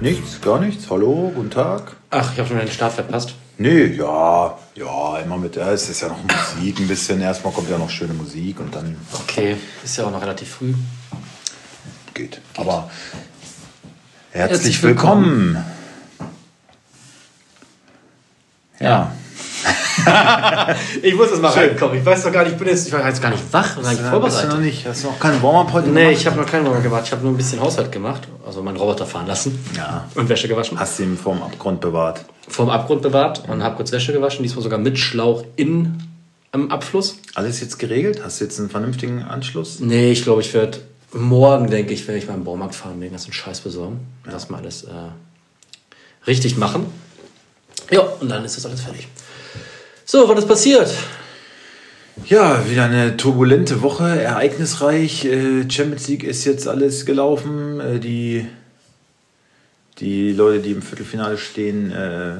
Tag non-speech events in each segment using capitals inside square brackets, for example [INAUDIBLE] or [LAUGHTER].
Nichts, gar nichts. Hallo, guten Tag. Ach, ich habe schon den Start verpasst. Nee, ja, ja, immer mit, ja, es ist ja noch Musik ein bisschen. Erstmal kommt ja noch schöne Musik und dann Okay, ist ja auch noch relativ früh. geht. Aber herzlich, Herzlich willkommen. willkommen. Ja. [LAUGHS] ich muss jetzt mal Schön. reinkommen. Ich weiß doch gar nicht, ich bin jetzt, ich war jetzt gar nicht wach und gar nicht vorbereitet. Hast du noch nicht? Hast du noch keinen Warm-up heute Nee, ich habe noch keinen Warm-up gemacht. Ich habe nur ein bisschen Haushalt gemacht. Also meinen Roboter fahren lassen. Ja. Und Wäsche gewaschen. Hast du ihn vorm Abgrund bewahrt? Vorm Abgrund bewahrt und habe kurz Wäsche gewaschen. Diesmal sogar mit Schlauch in am Abfluss. Alles jetzt geregelt? Hast du jetzt einen vernünftigen Anschluss? Nee, ich glaube, ich werde morgen, denke ich, werde ich beim Baumarkt fahren, den ganzen Scheiß besorgen. Ja. Das mal alles äh, richtig machen. Ja, und dann ist das alles fertig. So, was ist passiert? Ja, wieder eine turbulente Woche, ereignisreich. Äh, Champions League ist jetzt alles gelaufen. Äh, die, die Leute, die im Viertelfinale stehen, äh,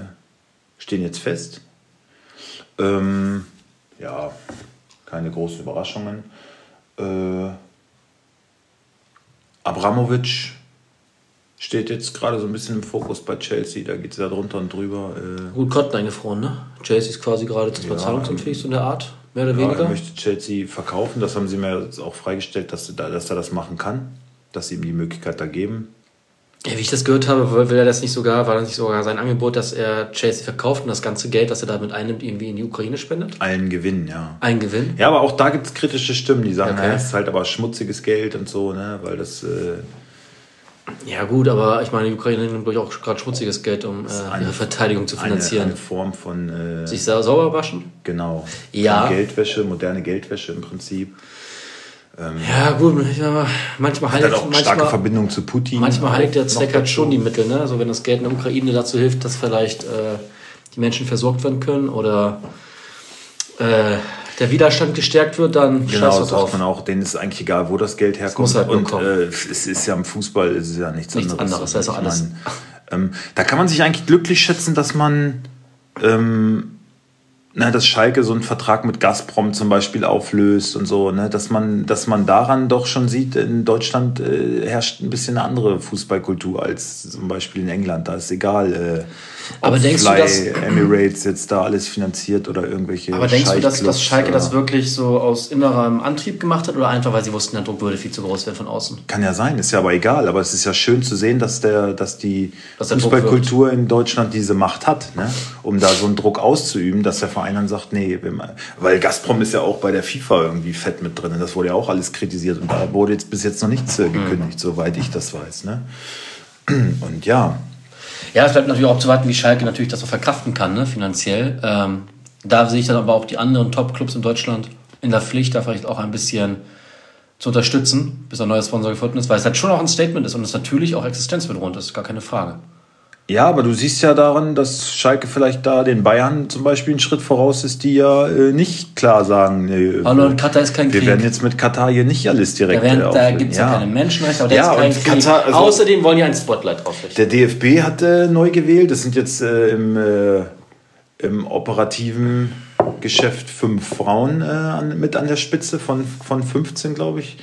stehen jetzt fest. Ähm, ja, keine großen Überraschungen. Äh, Abramovic steht jetzt gerade so ein bisschen im Fokus bei Chelsea. Da geht es ja drunter und drüber. Äh Gut, Kotten eingefroren, ne? Chelsea ist quasi gerade ja, zahlungsunfähig, so in der Art, mehr oder ja, weniger. Er möchte Chelsea verkaufen. Das haben sie mir jetzt auch freigestellt, dass, dass er das machen kann. Dass sie ihm die Möglichkeit da geben. Ja, wie ich das gehört habe, will er das nicht sogar, war das nicht sogar sein Angebot, dass er Chelsea verkauft und das ganze Geld, das er damit einnimmt, irgendwie in die Ukraine spendet? Einen Gewinn, ja. Einen Gewinn? Ja, aber auch da gibt es kritische Stimmen, die sagen, okay. ja, es ist halt aber schmutziges Geld und so, ne, weil das. Äh, ja gut, aber ich meine, die Ukraine nimmt auch gerade schmutziges Geld, um äh, ihre Verteidigung zu finanzieren. Eine, eine Form von... Äh, Sich sauber waschen? Genau. Ja. Geldwäsche, moderne Geldwäsche im Prinzip. Ähm, ja gut, manchmal heiligt... Auch manchmal, starke Verbindung zu Putin. Manchmal heiligt der Zweck halt schon die Mittel. Ne? Also wenn das Geld in der Ukraine dazu hilft, dass vielleicht äh, die Menschen versorgt werden können oder... Äh, der Widerstand gestärkt wird, dann genau, scheiß drauf. man auch, denen ist eigentlich egal, wo das Geld herkommt. Muss halt und äh, es ist ja im Fußball ist ja nichts, nichts anderes. anderes auch alles. Man, ähm, da kann man sich eigentlich glücklich schätzen, dass man ähm, na, dass Schalke so einen Vertrag mit Gazprom zum Beispiel auflöst und so, ne, dass man, dass man daran doch schon sieht, in Deutschland äh, herrscht ein bisschen eine andere Fußballkultur als zum Beispiel in England. Da ist egal, äh, aber denkst Fly, du, dass Emirates jetzt da alles finanziert oder irgendwelche. Aber denkst du, dass, dass Schalke das wirklich so aus innerem Antrieb gemacht hat oder einfach, weil sie wussten, der Druck würde viel zu groß werden von außen? Kann ja sein, ist ja aber egal. Aber es ist ja schön zu sehen, dass der, dass die dass Fußballkultur in Deutschland diese Macht hat, ne? um da so einen Druck auszuüben, dass der Verein dann sagt, nee, weil Gazprom ist ja auch bei der FIFA irgendwie fett mit drin. Das wurde ja auch alles kritisiert und da wurde jetzt bis jetzt noch nichts äh, gekündigt, mhm. soweit ich das weiß. Ne? Und ja, ja, es bleibt natürlich auch abzuwarten, wie Schalke natürlich das so verkraften kann, ne, finanziell. Ähm, da sehe ich dann aber auch die anderen Top-Clubs in Deutschland in der Pflicht, da vielleicht auch ein bisschen zu unterstützen, bis ein neuer Sponsor gefunden ist, weil es halt schon auch ein Statement ist und es natürlich auch existenzbedrohend ist, gar keine Frage. Ja, aber du siehst ja daran, dass Schalke vielleicht da den Bayern zum Beispiel einen Schritt voraus ist, die ja äh, nicht klar sagen, nee, Hallo, und Katar ist kein wir Krieg. werden jetzt mit Katar hier nicht alles direkt Da, da gibt es ja. ja. keine Menschenrechte, aber ja, ist kein Katar, also Außerdem wollen die ein Spotlight draufrichten. Der DFB hat äh, neu gewählt, das sind jetzt äh, im, äh, im operativen Geschäft fünf Frauen äh, an, mit an der Spitze von, von 15, glaube ich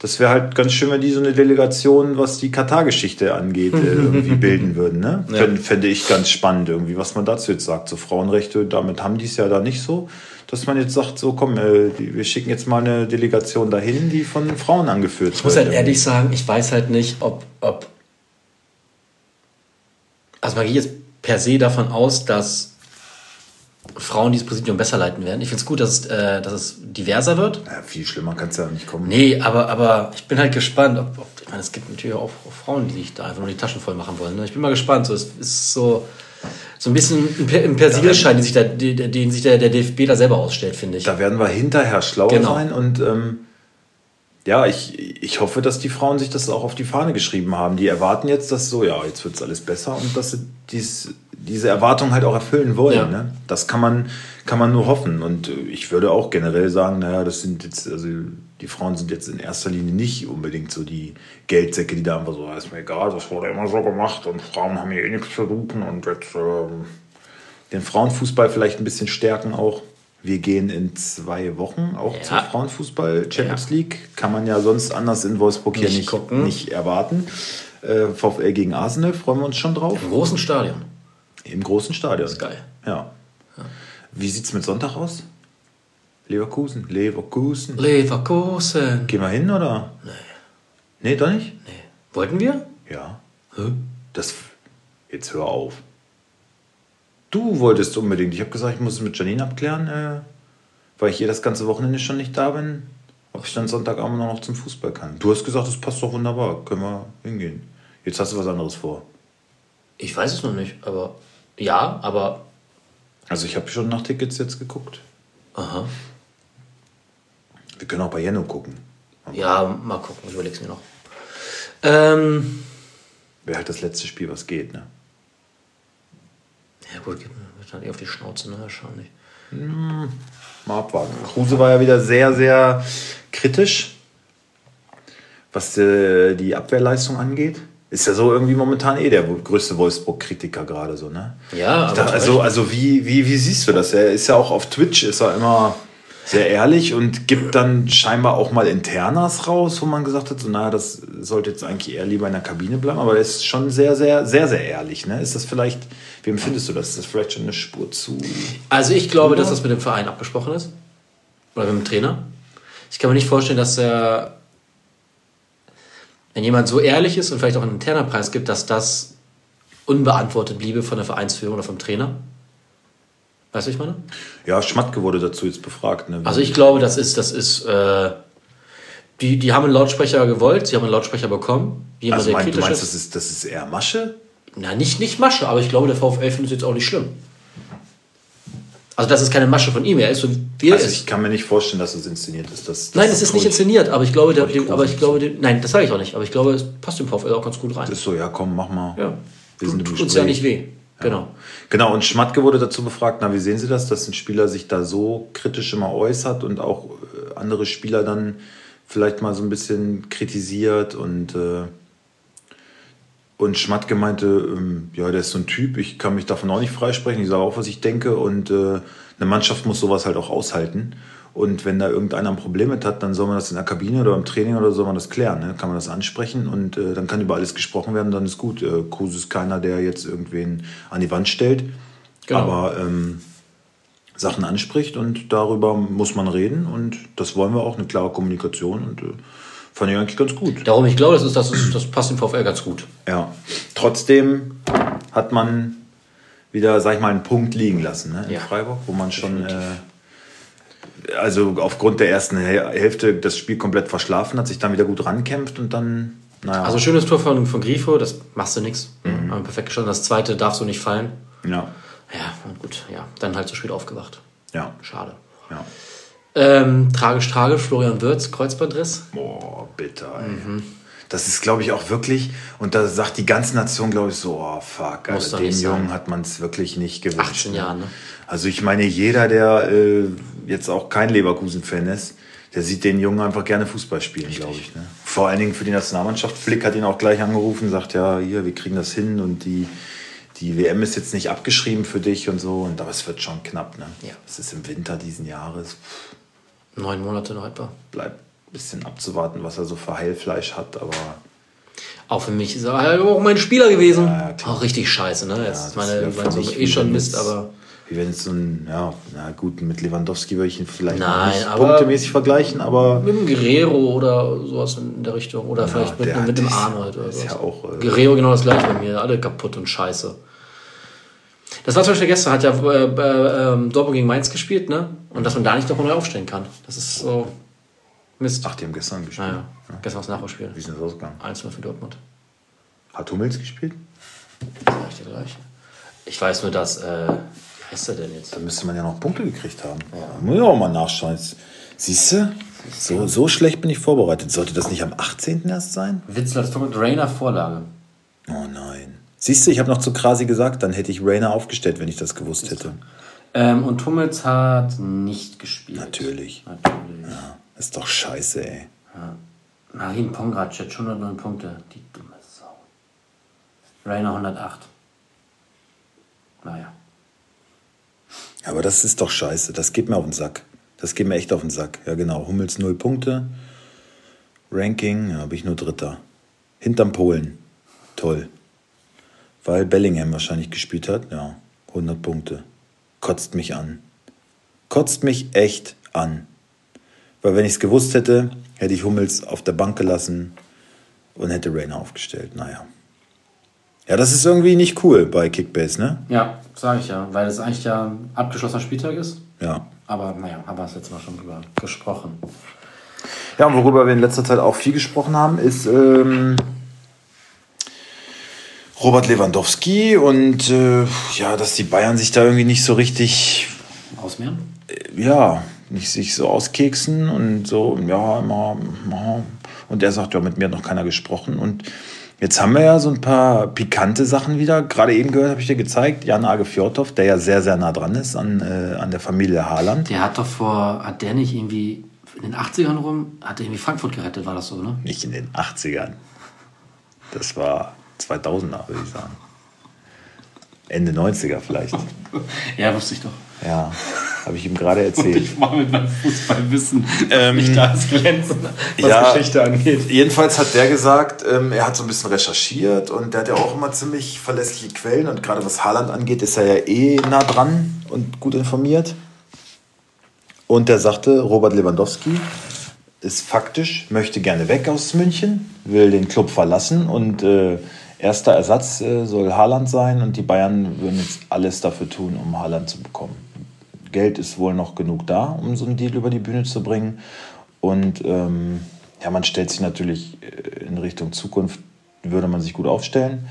das wäre halt ganz schön, wenn die so eine Delegation, was die Katar-Geschichte angeht, äh, [LAUGHS] irgendwie bilden würden. Ne? Ja. Fände ich ganz spannend irgendwie, was man dazu jetzt sagt. So Frauenrechte, damit haben die es ja da nicht so, dass man jetzt sagt, so komm, äh, wir schicken jetzt mal eine Delegation dahin, die von Frauen angeführt wird. Ich muss halt ehrlich sagen, ich weiß halt nicht, ob, ob also man geht jetzt per se davon aus, dass Frauen dieses Präsidium besser leiten werden. Ich finde es gut, dass es, äh, dass es diverser wird. Ja, viel schlimmer kann es ja nicht kommen. Nee, aber, aber ich bin halt gespannt. Ob, ob, ich meine, es gibt natürlich auch, Frauen, die sich da einfach nur die Taschen voll machen wollen. Ne? Ich bin mal gespannt. So, es ist so, so ein bisschen ein Persilschein, den sich, der, den sich der, der DFB da selber ausstellt, finde ich. Da werden wir hinterher schlauer genau. sein und ähm, ja, ich, ich hoffe, dass die Frauen sich das auch auf die Fahne geschrieben haben. Die erwarten jetzt, dass so, ja, jetzt wird es alles besser und dass sie dies, diese Erwartung halt auch erfüllen wollen. Ja. Ne? Das kann man, kann man nur hoffen. Und äh, ich würde auch generell sagen, naja, das sind jetzt, also die Frauen sind jetzt in erster Linie nicht unbedingt so die Geldsäcke, die da einfach so, ist mir egal, das wurde immer so gemacht und Frauen haben hier eh nichts zu suchen und jetzt ähm, den Frauenfußball vielleicht ein bisschen stärken auch. Wir gehen in zwei Wochen auch ja. zur Frauenfußball Champions ja. League. Kann man ja sonst anders in Wolfsburg nicht hier nicht, gucken. nicht erwarten. Äh, VfL gegen Arsenal, freuen wir uns schon drauf. Im großen Stadion. Im großen Stadion. Das ist geil. Ja. ja. Wie sieht es mit Sonntag aus? Leverkusen? Leverkusen. Leverkusen. Gehen wir hin, oder? Nee. Nee, doch nicht? Nee. Wollten wir? Ja. Hä? Das. Jetzt hör auf. Du wolltest unbedingt. Ich habe gesagt, ich muss es mit Janine abklären, äh, weil ich hier das ganze Wochenende schon nicht da bin, ob ich dann Sonntagabend noch zum Fußball kann. Du hast gesagt, das passt doch wunderbar. Können wir hingehen. Jetzt hast du was anderes vor. Ich weiß es noch nicht, aber ja, aber. Also ich habe schon nach Tickets jetzt geguckt. Aha. Wir können auch bei Jenno gucken. Ja, mal gucken, ich überleg's mir noch. Ähm, Wäre halt das letzte Spiel, was geht, ne? Ja gut, wird halt eher auf die Schnauze, ne? Wahrscheinlich. Hm, mal abwarten. Kruse war ja wieder sehr, sehr kritisch, was äh, die Abwehrleistung angeht. Ist ja so irgendwie momentan eh der größte Wolfsburg-Kritiker gerade so, ne? Ja, aber dachte, also, also wie, wie, wie siehst du das? Er ist ja auch auf Twitch, ist er immer sehr ehrlich und gibt dann scheinbar auch mal Internas raus, wo man gesagt hat, so, naja, das sollte jetzt eigentlich eher lieber in der Kabine bleiben, aber er ist schon sehr, sehr, sehr, sehr ehrlich. Ne? Ist das vielleicht, wie empfindest du das? Ist das vielleicht schon eine Spur zu. Also ich glaube, dass das mit dem Verein abgesprochen ist. Oder mit dem Trainer. Ich kann mir nicht vorstellen, dass er, wenn jemand so ehrlich ist und vielleicht auch einen interner Preis gibt, dass das unbeantwortet bliebe von der Vereinsführung oder vom Trainer. Weißt du, ich meine? Ja, Schmatke wurde dazu jetzt befragt. Ne? Also ich glaube, das ist, das ist, äh, die, die haben einen Lautsprecher gewollt, sie haben einen Lautsprecher bekommen. Jemand, also mein, du meinst, das ist, das ist eher Masche? Na, nicht, nicht Masche, aber ich glaube, der VfL findet es jetzt auch nicht schlimm. Also das ist keine Masche von ihm, er ist so wie er also ist. ich kann mir nicht vorstellen, dass es inszeniert ist. Das, das nein, es ist nicht inszeniert, aber ich glaube, der, dem, aber ich glaube, dem, nein, das sage ich auch nicht, aber ich glaube, es passt dem VfL auch ganz gut rein. Das ist so, ja, komm, mach mal. Ja. Wir sind tut uns ja nicht weh. Genau. Genau, und Schmatke wurde dazu befragt, na, wie sehen Sie das, dass ein Spieler sich da so kritisch immer äußert und auch äh, andere Spieler dann vielleicht mal so ein bisschen kritisiert und äh, und Schmatke meinte, ähm, ja, der ist so ein Typ, ich kann mich davon auch nicht freisprechen, ich sage auch, was ich denke und äh, eine Mannschaft muss sowas halt auch aushalten. Und wenn da irgendeiner ein Problem mit hat, dann soll man das in der Kabine oder im Training oder soll man das klären. Ne? Kann man das ansprechen und äh, dann kann über alles gesprochen werden, dann ist gut. Äh, Kruse ist keiner, der jetzt irgendwen an die Wand stellt, genau. aber ähm, Sachen anspricht und darüber muss man reden und das wollen wir auch, eine klare Kommunikation und äh, fand ich eigentlich ganz gut. Darum, ich glaube, das, ist, das, ist, das passt im VfL ganz gut. Ja, trotzdem hat man wieder, sag ich mal, einen Punkt liegen lassen ne, in ja. Freiburg, wo man schon... Äh, also aufgrund der ersten Hälfte das Spiel komplett verschlafen hat, sich dann wieder gut rankämpft und dann, naja. Also schönes Tor von, von Grifo, das machst du nichts. Mhm. Perfekt gestanden. Das zweite darf so nicht fallen. Ja. Ja, gut, ja. Dann halt zu spät aufgewacht. Ja. Schade. Ja. Ähm, tragisch, tragisch, Florian Wirz, Kreuzbandriss. Boah, bitter. Mhm. Das ist, glaube ich, auch wirklich, und da sagt die ganze Nation, glaube ich, so, oh fuck, also dem Jungen hat man es wirklich nicht gewünscht. 18 Jahre, ne? Also ich meine, jeder, der äh, jetzt auch kein Leverkusen-Fan ist, der sieht den Jungen einfach gerne Fußball spielen, glaube ich. Ne? Vor allen Dingen für die Nationalmannschaft. Flick hat ihn auch gleich angerufen, sagt ja, hier, wir kriegen das hin und die, die WM ist jetzt nicht abgeschrieben für dich und so. Und aber es wird schon knapp. Ne? Ja. Es ist im Winter diesen Jahres. Neun Monate noch etwa. Bleibt ein bisschen abzuwarten, was er so für Heilfleisch hat, aber. Auch für mich ist er auch mein Spieler gewesen. Ja, auch richtig scheiße, ne? Jetzt ja, meine, mein so eh schon Mist, aber wie wenn es so ein, ja, na gut, mit Lewandowski würde ich ihn vielleicht Nein, nicht punktemäßig vergleichen, aber. Mit dem Guerrero oder sowas in der Richtung. Oder ja, vielleicht mit, mit dem Arnold oder so. Ja auch, äh, Guerrero genau das gleiche bei mir, alle kaputt und scheiße. Das war zum Beispiel gestern, hat ja äh, äh, ähm, Dortmund gegen Mainz gespielt, ne? Und dass man da nicht nochmal neu aufstellen kann. Das ist so Mist. Ach, die haben gestern gespielt. Ja, ja. Gestern war das Nachholspiel. Wie ist das ausgegangen? 1-0 für Dortmund. Hat Hummels gespielt? Das ist der gleiche. Ich weiß nur, dass äh, ist er denn jetzt? Da müsste man ja noch Punkte gekriegt haben. Ja. Da muss ich auch mal nachschauen. Siehst du? So, so schlecht bin ich vorbereitet. Sollte das nicht am 18. erst sein? Witzel als mit Rainer Vorlage. Oh nein. Siehst du, ich habe noch zu Krasi gesagt, dann hätte ich Rainer aufgestellt, wenn ich das gewusst hätte. Ähm, und Hummels hat nicht gespielt. Natürlich. Natürlich. Ja, ist doch scheiße, ey. Ja. Marin Pongrac hat 109 Punkte. Die dumme Sau. Rainer 108. Naja. Aber das ist doch scheiße. Das geht mir auf den Sack. Das geht mir echt auf den Sack. Ja, genau. Hummels 0 Punkte. Ranking, ja, habe ich nur Dritter. Hinterm Polen. Toll. Weil Bellingham wahrscheinlich gespielt hat. Ja, 100 Punkte. Kotzt mich an. Kotzt mich echt an. Weil wenn ich es gewusst hätte, hätte ich Hummels auf der Bank gelassen und hätte Rainer aufgestellt. Naja. Ja, das ist irgendwie nicht cool bei Kickbase, ne? Ja, sage ich ja, weil es eigentlich ja ein abgeschlossener Spieltag ist. Ja. Aber naja, haben wir das letzte Mal schon drüber gesprochen. Ja, und worüber wir in letzter Zeit auch viel gesprochen haben, ist ähm, Robert Lewandowski und äh, ja, dass die Bayern sich da irgendwie nicht so richtig ausmehren. Äh, ja, nicht sich so auskeksen und so, ja, immer, ja. Und er sagt, ja, mit mir hat noch keiner gesprochen. Und jetzt haben wir ja so ein paar pikante Sachen wieder. Gerade eben gehört, habe ich dir gezeigt, Jan Age Fjordhoff, der ja sehr, sehr nah dran ist an, äh, an der Familie Haaland. Der hat doch vor, hat der nicht irgendwie in den 80ern rum, hat er irgendwie Frankfurt gerettet, war das so, ne? Nicht in den 80ern. Das war 2000er, würde ich sagen. Ende 90er vielleicht. [LAUGHS] ja, wusste ich doch. Ja, habe ich ihm gerade [LAUGHS] erzählt. Und ich mache mit meinem Fußballwissen ähm, nicht da glänzen, was ja, Geschichte angeht. Jedenfalls hat der gesagt, ähm, er hat so ein bisschen recherchiert und der hat ja auch immer ziemlich verlässliche Quellen und gerade was Haaland angeht, ist er ja eh nah dran und gut informiert. Und der sagte, Robert Lewandowski ist faktisch, möchte gerne weg aus München, will den Club verlassen und äh, erster Ersatz äh, soll Haaland sein und die Bayern würden jetzt alles dafür tun, um Haaland zu bekommen. Geld ist wohl noch genug da, um so einen Deal über die Bühne zu bringen. Und ähm, ja, man stellt sich natürlich äh, in Richtung Zukunft, würde man sich gut aufstellen.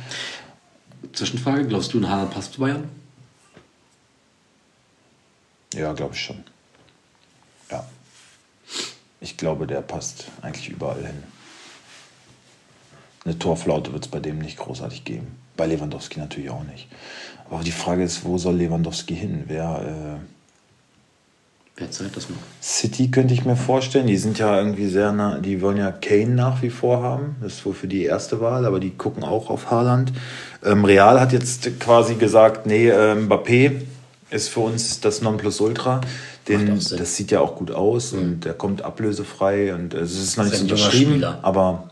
Zwischenfrage, glaubst du, ein Haaland passt zu Bayern? Ja, glaube ich schon. Ja. Ich glaube, der passt eigentlich überall hin. Eine Torflaute wird es bei dem nicht großartig geben. Bei Lewandowski natürlich auch nicht. Aber die Frage ist, wo soll Lewandowski hin? Wer, äh Wer zahlt das noch? City könnte ich mir vorstellen. Die sind ja irgendwie sehr nah, die wollen ja Kane nach wie vor haben. Das ist wohl für die erste Wahl, aber die gucken auch auf Haaland. Ähm, Real hat jetzt quasi gesagt, nee, äh, Mbappé ist für uns das Nonplusultra. Den, das sieht ja auch gut aus mhm. und der kommt ablösefrei und äh, es ist noch nicht so unterschrieben, aber,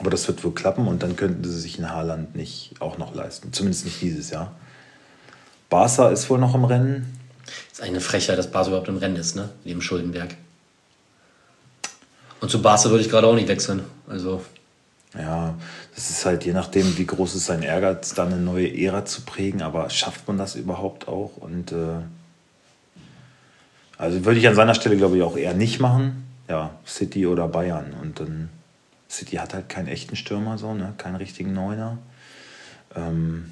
aber das wird wohl klappen und dann könnten sie sich in Haaland nicht auch noch leisten. Zumindest nicht dieses Jahr. Barca ist wohl noch im Rennen. Ist eine Frechheit, dass Barca überhaupt im Rennen ist, ne? Neben Schuldenberg. Und zu Barca würde ich gerade auch nicht wechseln. Also. Ja, das ist halt je nachdem, wie groß ist sein Ehrgeiz, da eine neue Ära zu prägen, aber schafft man das überhaupt auch? Und äh, also würde ich an seiner Stelle, glaube ich, auch eher nicht machen. Ja, City oder Bayern. Und dann City hat halt keinen echten Stürmer, so, ne? keinen richtigen Neuner. Ähm,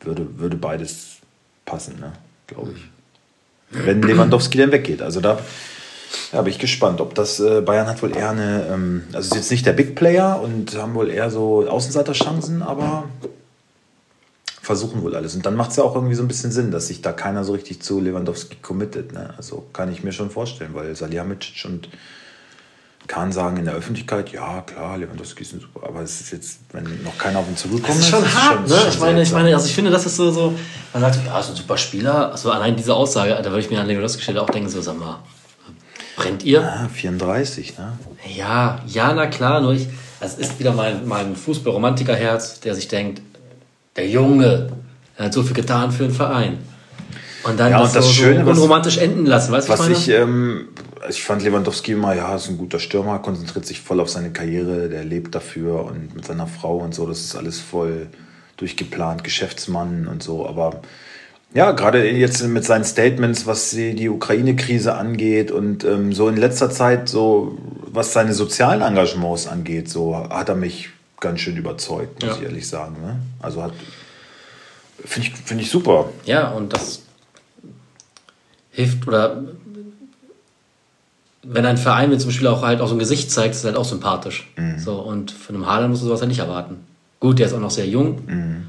würde, würde beides passen, ne? glaube ich. Wenn Lewandowski dann weggeht. Also da ja, bin ich gespannt, ob das äh, Bayern hat wohl eher eine, ähm, also ist jetzt nicht der Big Player und haben wohl eher so Außenseiterchancen, aber versuchen wohl alles. Und dann macht es ja auch irgendwie so ein bisschen Sinn, dass sich da keiner so richtig zu Lewandowski committet. Ne? Also kann ich mir schon vorstellen, weil Salihamidzic und Kahn sagen in der Öffentlichkeit, ja klar, Lewandowski ist ein super, aber es ist jetzt, wenn noch keiner auf ihn zurückkommt. Das ist schon hart, ne? ich meine, ich meine, also ich finde, das ist so, so man sagt, ja, ist ein super Spieler. Also allein diese Aussage, da würde ich mir an Lewandowski stelle auch denken, so, sag mal, brennt ihr? Ja, 34, ne? Ja, ja, na klar, nur ich, das ist wieder mein, mein Fußballromantikerherz, der sich denkt, der Junge, er hat so viel getan für den Verein. Und dann ja, das, und das so, Schöne, so unromantisch enden lassen, weißt du, was, was ich, ähm, ich fand Lewandowski immer, ja, ist ein guter Stürmer, konzentriert sich voll auf seine Karriere, der lebt dafür und mit seiner Frau und so, das ist alles voll durchgeplant, Geschäftsmann und so, aber ja, gerade jetzt mit seinen Statements, was die Ukraine-Krise angeht und ähm, so in letzter Zeit, so was seine sozialen Engagements angeht, so hat er mich ganz schön überzeugt, muss ja. ich ehrlich sagen. Ne? Also hat finde ich, find ich super. Ja, und das hilft oder wenn ein Verein mir zum Beispiel auch halt auch so ein Gesicht zeigt, ist halt auch sympathisch. Mhm. So, und von einem Haaland musst du sowas halt nicht erwarten. Gut, der ist auch noch sehr jung. Mhm.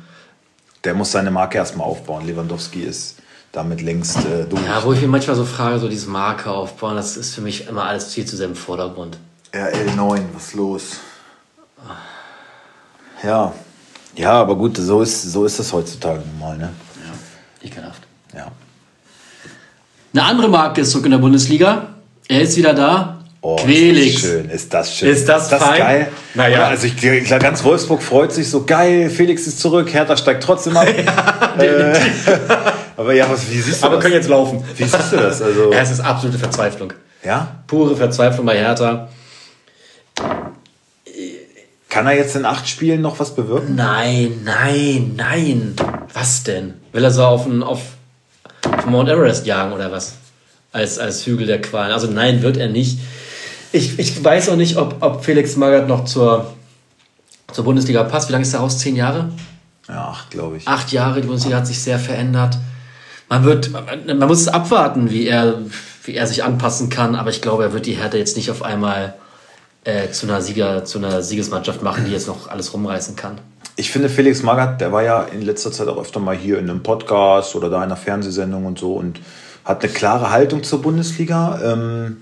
Der muss seine Marke erstmal aufbauen. Lewandowski ist damit längst äh, durch. Ja, wo ich mir manchmal so frage, so diese Marke aufbauen, das ist für mich immer alles viel zu sehr im Vordergrund. RL9, was ist los? Ja. Ja, aber gut, so ist, so ist das heutzutage normal, ne? Ja, ekelhaft. Ja. Eine andere Marke ist zurück in der Bundesliga. Er ist wieder da. Oh, Quelix. Ist das schön, ist das schön. Ist das, ist das fein? geil? Naja. Ja, also ich, klar, ganz Wolfsburg freut sich so geil, Felix ist zurück, Hertha steigt trotzdem ab. [LAUGHS] ja, äh, [LAUGHS] aber ja, was, wie siehst du aber das? können jetzt laufen. Wie siehst du das? Also, [LAUGHS] ja, es ist absolute Verzweiflung. Ja? Pure Verzweiflung bei Hertha. Kann er jetzt in acht Spielen noch was bewirken? Nein, nein, nein. Was denn? Will er so auf, auf, auf Mount Everest jagen oder was? Als, als Hügel der Qualen. Also nein, wird er nicht. Ich, ich weiß auch nicht, ob, ob Felix Magath noch zur, zur Bundesliga passt. Wie lange ist er raus? Zehn Jahre? Ja, acht, glaube ich. Acht Jahre, die Bundesliga hat sich sehr verändert. Man wird, man, man muss abwarten, wie er, wie er sich anpassen kann, aber ich glaube, er wird die Härte jetzt nicht auf einmal äh, zu, einer Sieger, zu einer Siegesmannschaft machen, die jetzt noch alles rumreißen kann. Ich finde, Felix Magath, der war ja in letzter Zeit auch öfter mal hier in einem Podcast oder da in einer Fernsehsendung und so und hat eine klare Haltung zur Bundesliga. Ähm,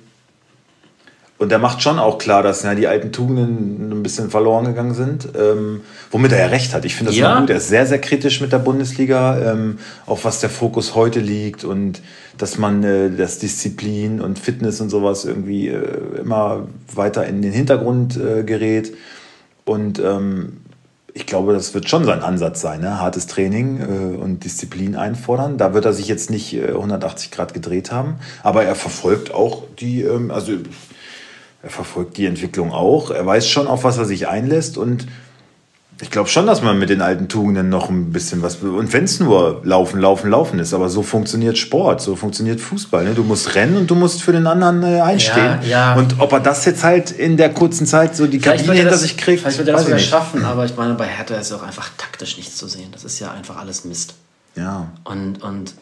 und er macht schon auch klar, dass ja, die alten Tugenden ein bisschen verloren gegangen sind, ähm, womit er ja recht hat. Ich finde das ja. gut. Er ist sehr, sehr kritisch mit der Bundesliga, ähm, auf was der Fokus heute liegt und dass man äh, das Disziplin und Fitness und sowas irgendwie äh, immer weiter in den Hintergrund äh, gerät. Und ähm, ich glaube, das wird schon sein Ansatz sein, ne? hartes Training äh, und Disziplin einfordern. Da wird er sich jetzt nicht äh, 180 Grad gedreht haben, aber er verfolgt auch die, ähm, also er verfolgt die Entwicklung auch. Er weiß schon, auf was er sich einlässt. Und ich glaube schon, dass man mit den alten Tugenden noch ein bisschen was. Und wenn es nur Laufen, Laufen, Laufen ist. Aber so funktioniert Sport, so funktioniert Fußball. Ne? Du musst rennen und du musst für den anderen äh, einstehen. Ja, ja. Und ob er das jetzt halt in der kurzen Zeit so die Kabine hinter sich kriegt. Vielleicht wird er das sogar schaffen. Aber ich meine, bei Hertha ist auch einfach taktisch nichts zu sehen. Das ist ja einfach alles Mist. Ja. Und. und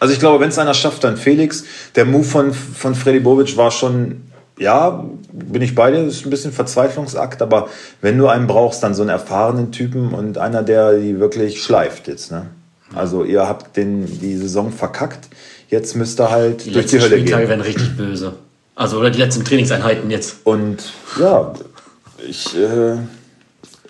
also ich glaube, wenn es einer schafft, dann Felix. Der Move von, von Freddy Bobic war schon ja, bin ich bei dir, das ist ein bisschen Verzweiflungsakt, aber wenn du einen brauchst, dann so einen erfahrenen Typen und einer, der die wirklich schleift jetzt. Ne? Also ihr habt den, die Saison verkackt, jetzt müsst ihr halt die durch die Hölle Spieltage gehen. werden richtig böse. Also oder die letzten Trainingseinheiten jetzt. Und ja, ich... Äh,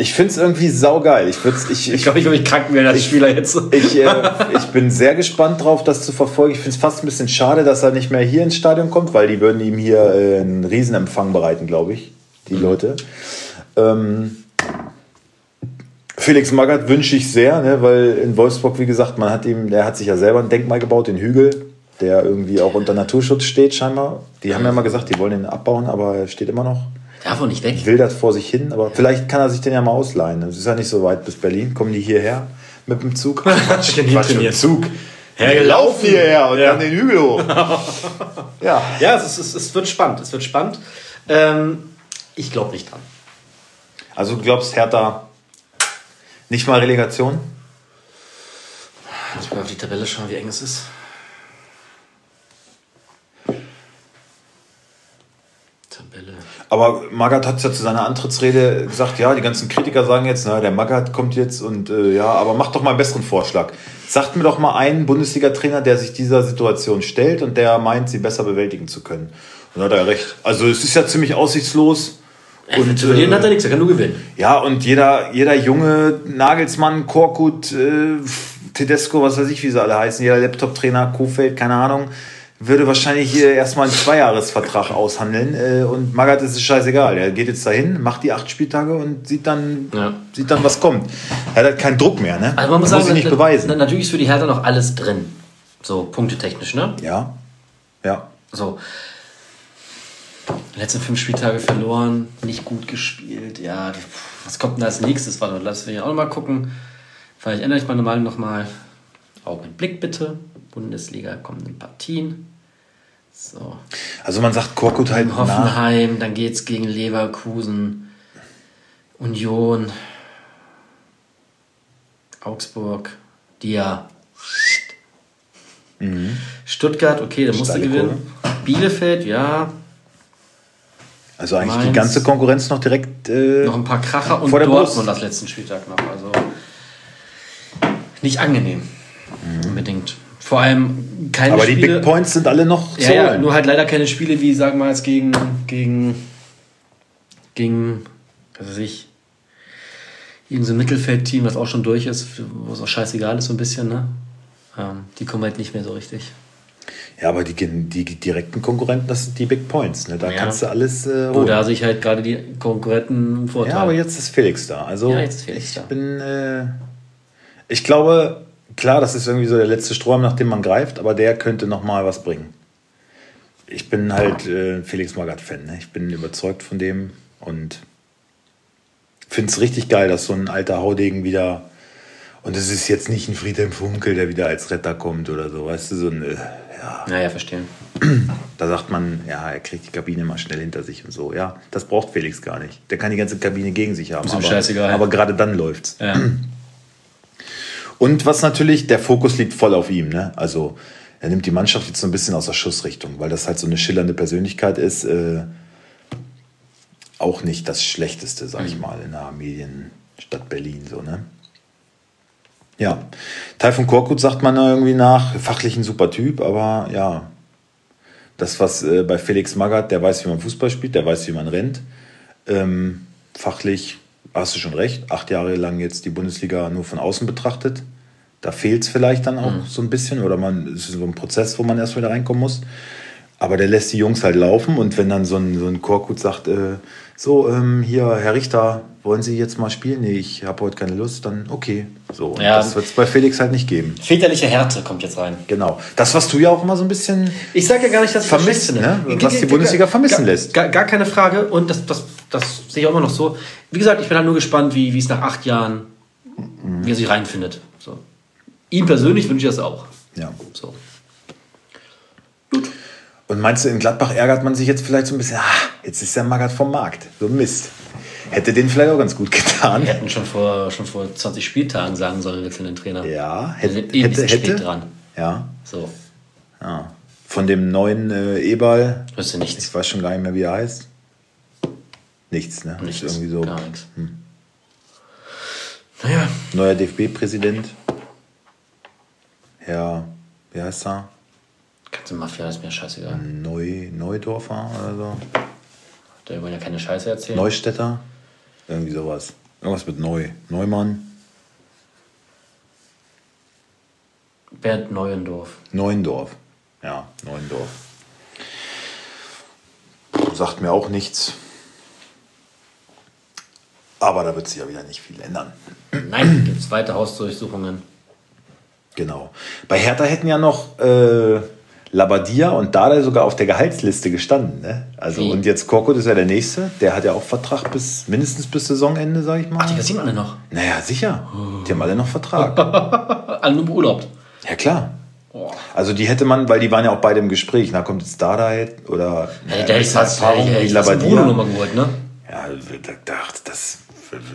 ich finde es irgendwie saugeil. Ich, würd's, ich, ich glaube, ich würde mich krank werden als Spieler jetzt. Ich, äh, ich bin sehr gespannt drauf, das zu verfolgen. Ich finde es fast ein bisschen schade, dass er nicht mehr hier ins Stadion kommt, weil die würden ihm hier äh, einen Riesenempfang bereiten, glaube ich, die mhm. Leute. Ähm, Felix Magath wünsche ich sehr, ne, weil in Wolfsburg, wie gesagt, man hat ihm, der hat sich ja selber ein Denkmal gebaut, den Hügel, der irgendwie auch unter Naturschutz steht, scheinbar. Die haben ja mal gesagt, die wollen ihn abbauen, aber er steht immer noch. Darf auch nicht weg. Will das vor sich hin, aber vielleicht kann er sich den ja mal ausleihen. Es ist ja nicht so weit bis Berlin. Kommen die hierher mit dem Zug? Quatsch, [LAUGHS] Quatsch mit dem Zug. Hergelaufen hierher und ja. dann den Hügel hoch. [LAUGHS] ja, ja es, ist, es, wird spannend. Es wird spannend. Ähm, ich glaube nicht dran. Also du glaubst, Hertha nicht mal Relegation? Ich mal auf die Tabelle schauen, wie eng es ist. Tabelle. Aber Magath hat es ja zu seiner Antrittsrede gesagt, ja, die ganzen Kritiker sagen jetzt, na, der Magath kommt jetzt und äh, ja, aber mach doch mal einen besseren Vorschlag. Sagt mir doch mal einen Bundesliga-Trainer, der sich dieser Situation stellt und der meint, sie besser bewältigen zu können. Und da hat er recht. Also es ist ja ziemlich aussichtslos. Und, zu verlieren äh, hat er nichts, er kann nur gewinnen. Ja, und jeder, jeder junge Nagelsmann, Korkut, äh, Tedesco, was weiß ich, wie sie alle heißen, jeder Laptop-Trainer, Kofeld, keine Ahnung, würde wahrscheinlich hier erstmal einen Zweijahresvertrag aushandeln. Äh, und Magath ist es scheißegal. Er geht jetzt dahin, macht die acht Spieltage und sieht dann, ja. sieht dann was kommt. Er hat halt keinen Druck mehr, ne? Also man muss, sagen, muss nicht beweisen. Natürlich ist für die Hertha noch alles drin. So, punktetechnisch, ne? Ja. Ja. So. Letzten fünf Spieltage verloren, nicht gut gespielt. Ja, was kommt denn als nächstes? Warte, lass mich auch noch mal gucken. Vielleicht ändere ich meine Meinung noch Augen im Blick bitte. Bundesliga kommenden Partien. So. Also man sagt Korkut halt Hoffenheim, nach. dann geht es gegen Leverkusen, Union, Augsburg, die ja mhm. Stuttgart, okay, da musste gewinnen. Bielefeld, ja. Also eigentlich Mainz. die ganze Konkurrenz noch direkt. Äh, noch ein paar Kracher und Dortmund das letzten Spieltag noch. Also nicht angenehm. Mhm. Unbedingt. Vor allem keine Aber Spiele, die Big Points sind alle noch ja, ja, nur halt leider keine Spiele wie, sagen wir mal, jetzt gegen, gegen, gegen, was weiß ich, irgendein so Mittelfeldteam, was auch schon durch ist, wo es auch scheißegal ist, so ein bisschen, ne? Ähm, die kommen halt nicht mehr so richtig. Ja, aber die, die direkten Konkurrenten, das sind die Big Points. Ne? Da ja. kannst du alles äh, Wo da sich halt gerade die Konkurrenten vorteilen. Ja, aber jetzt ist Felix da. Also ja, jetzt ist Felix ich da. bin, äh, ich glaube, klar, das ist irgendwie so der letzte Strom, nach dem man greift, aber der könnte noch mal was bringen. Ich bin halt äh, Felix Magath-Fan. Ne? Ich bin überzeugt von dem und finde es richtig geil, dass so ein alter Haudegen wieder und es ist jetzt nicht ein Friedhelm Funkel, der wieder als Retter kommt oder so, weißt du, so ein, äh, ja. Naja, verstehen. Da sagt man, ja, er kriegt die Kabine mal schnell hinter sich und so. Ja, das braucht Felix gar nicht. Der kann die ganze Kabine gegen sich haben. Ist aber, scheißegal. Aber gerade dann läuft's. Ja. Und was natürlich, der Fokus liegt voll auf ihm. Ne? Also er nimmt die Mannschaft jetzt so ein bisschen aus der Schussrichtung, weil das halt so eine schillernde Persönlichkeit ist. Äh, auch nicht das Schlechteste, sag ich mhm. mal, in der Medienstadt Berlin. So, ne? Ja, Taifun Korkut sagt man irgendwie nach, fachlich ein super Typ, aber ja, das, was äh, bei Felix Magath, der weiß, wie man Fußball spielt, der weiß, wie man rennt. Ähm, fachlich hast du schon recht, acht Jahre lang jetzt die Bundesliga nur von außen betrachtet. Da fehlt es vielleicht dann auch mhm. so ein bisschen oder man es ist so ein Prozess, wo man erst wieder reinkommen muss. Aber der lässt die Jungs halt laufen und wenn dann so ein, so ein Korkut sagt, äh, so, ähm, hier, Herr Richter, wollen Sie jetzt mal spielen? Nee, ich habe heute keine Lust, dann okay. So, ja. das wird es bei Felix halt nicht geben. Väterliche Härte kommt jetzt rein. Genau. Das, was du ja auch immer so ein bisschen. Ich sage ja gar nicht, dass ich vermisst, ne? Was die Bundesliga vermissen gar, lässt. Gar, gar, keine Frage. Und das, das, das sehe ich auch immer noch so. Wie gesagt, ich bin halt nur gespannt, wie es nach acht Jahren, mhm. wie er sich reinfindet. So. Ihm persönlich wünsche ich das auch. Ja. So. Und meinst du, in Gladbach ärgert man sich jetzt vielleicht so ein bisschen, ah, jetzt ist der Magath vom Markt. So Mist. Hätte den vielleicht auch ganz gut [LAUGHS] getan. Wir hätten schon vor, schon vor 20 Spieltagen sagen sollen, wir wechseln den Trainer. Ja, hätte, wir sind eh hätte, hätte, dran. Ja. So. Ja. Von dem neuen äh, Ebal. Hörst du nichts? Ich weiß schon gar nicht mehr, wie er heißt. Nichts, ne? Nichts. Ist irgendwie so. Gar nichts. Hm. Naja. Neuer DFB-Präsident. Herr, wie heißt er? Ganze Mafia ist mir scheißegal. Neu, Neudorfer oder so. Da wollen ja keine Scheiße erzählen. Neustädter? Irgendwie sowas. Irgendwas mit Neu. Neumann? Bernd Neuendorf. Neuendorf. Ja, Neuendorf. Sagt mir auch nichts. Aber da wird sich ja wieder nicht viel ändern. [CLEARS THROAT] Nein, gibt es weite Hausdurchsuchungen. Genau. Bei Hertha hätten ja noch äh, Labadia und Dada sogar auf der Gehaltsliste gestanden. Ne? Also, Wie? und jetzt Korkut ist ja der Nächste. Der hat ja auch Vertrag bis mindestens bis Saisonende, sag ich mal. Ach, die kassieren alle noch? Naja, sicher. Die haben alle noch Vertrag. [LAUGHS] alle nur beurlaubt. Ja, klar. Oh. Also die hätte man, weil die waren ja auch beide im Gespräch. Da kommt jetzt Dada oder hey, der ist Erfahrung hey, hey, wie Labadia. Bruno nochmal geholt, ne? Ja, das,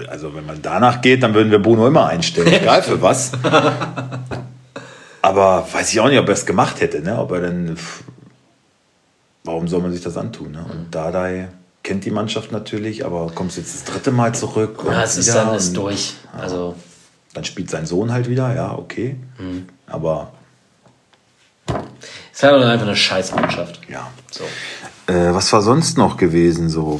also wenn man danach geht, dann würden wir Bruno immer einstellen. Egal für was. [LAUGHS] Aber weiß ich auch nicht, ob er es gemacht hätte, ne? Ob er dann. Warum soll man sich das antun? Ne? Und. Dardai kennt die Mannschaft natürlich, aber kommst jetzt das dritte Mal zurück. Ja, es ist dann ist durch. Also. Dann spielt sein Sohn halt wieder, ja, okay. Mhm. Aber. Es ist halt einfach eine Scheißmannschaft. Ja. So. Äh, was war sonst noch gewesen so?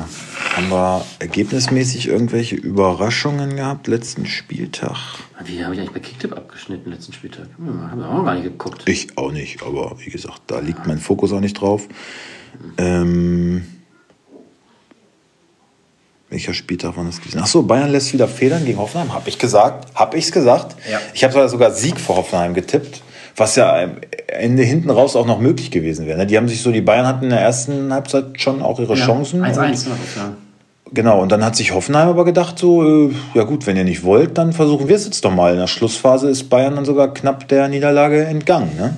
Haben wir ergebnismäßig irgendwelche Überraschungen gehabt letzten Spieltag? Wie habe ich eigentlich bei Kicktip abgeschnitten letzten Spieltag? Hm, haben wir auch gar nicht geguckt. Ich auch nicht, aber wie gesagt, da liegt mein Fokus auch nicht drauf. Ähm, welcher Spieltag war das gewesen? Achso, Bayern lässt wieder Federn gegen Hoffenheim. Habe ich gesagt? Habe ich es gesagt? Ja. Ich habe sogar Sieg vor Hoffenheim getippt was ja am Ende hinten raus auch noch möglich gewesen wäre. Ne? Die haben sich so, die Bayern hatten in der ersten Halbzeit schon auch ihre ja, Chancen. 1-1 ja. Genau, und dann hat sich Hoffenheim aber gedacht, so, äh, ja gut, wenn ihr nicht wollt, dann versuchen wir es jetzt doch mal. In der Schlussphase ist Bayern dann sogar knapp der Niederlage entgangen. Ne?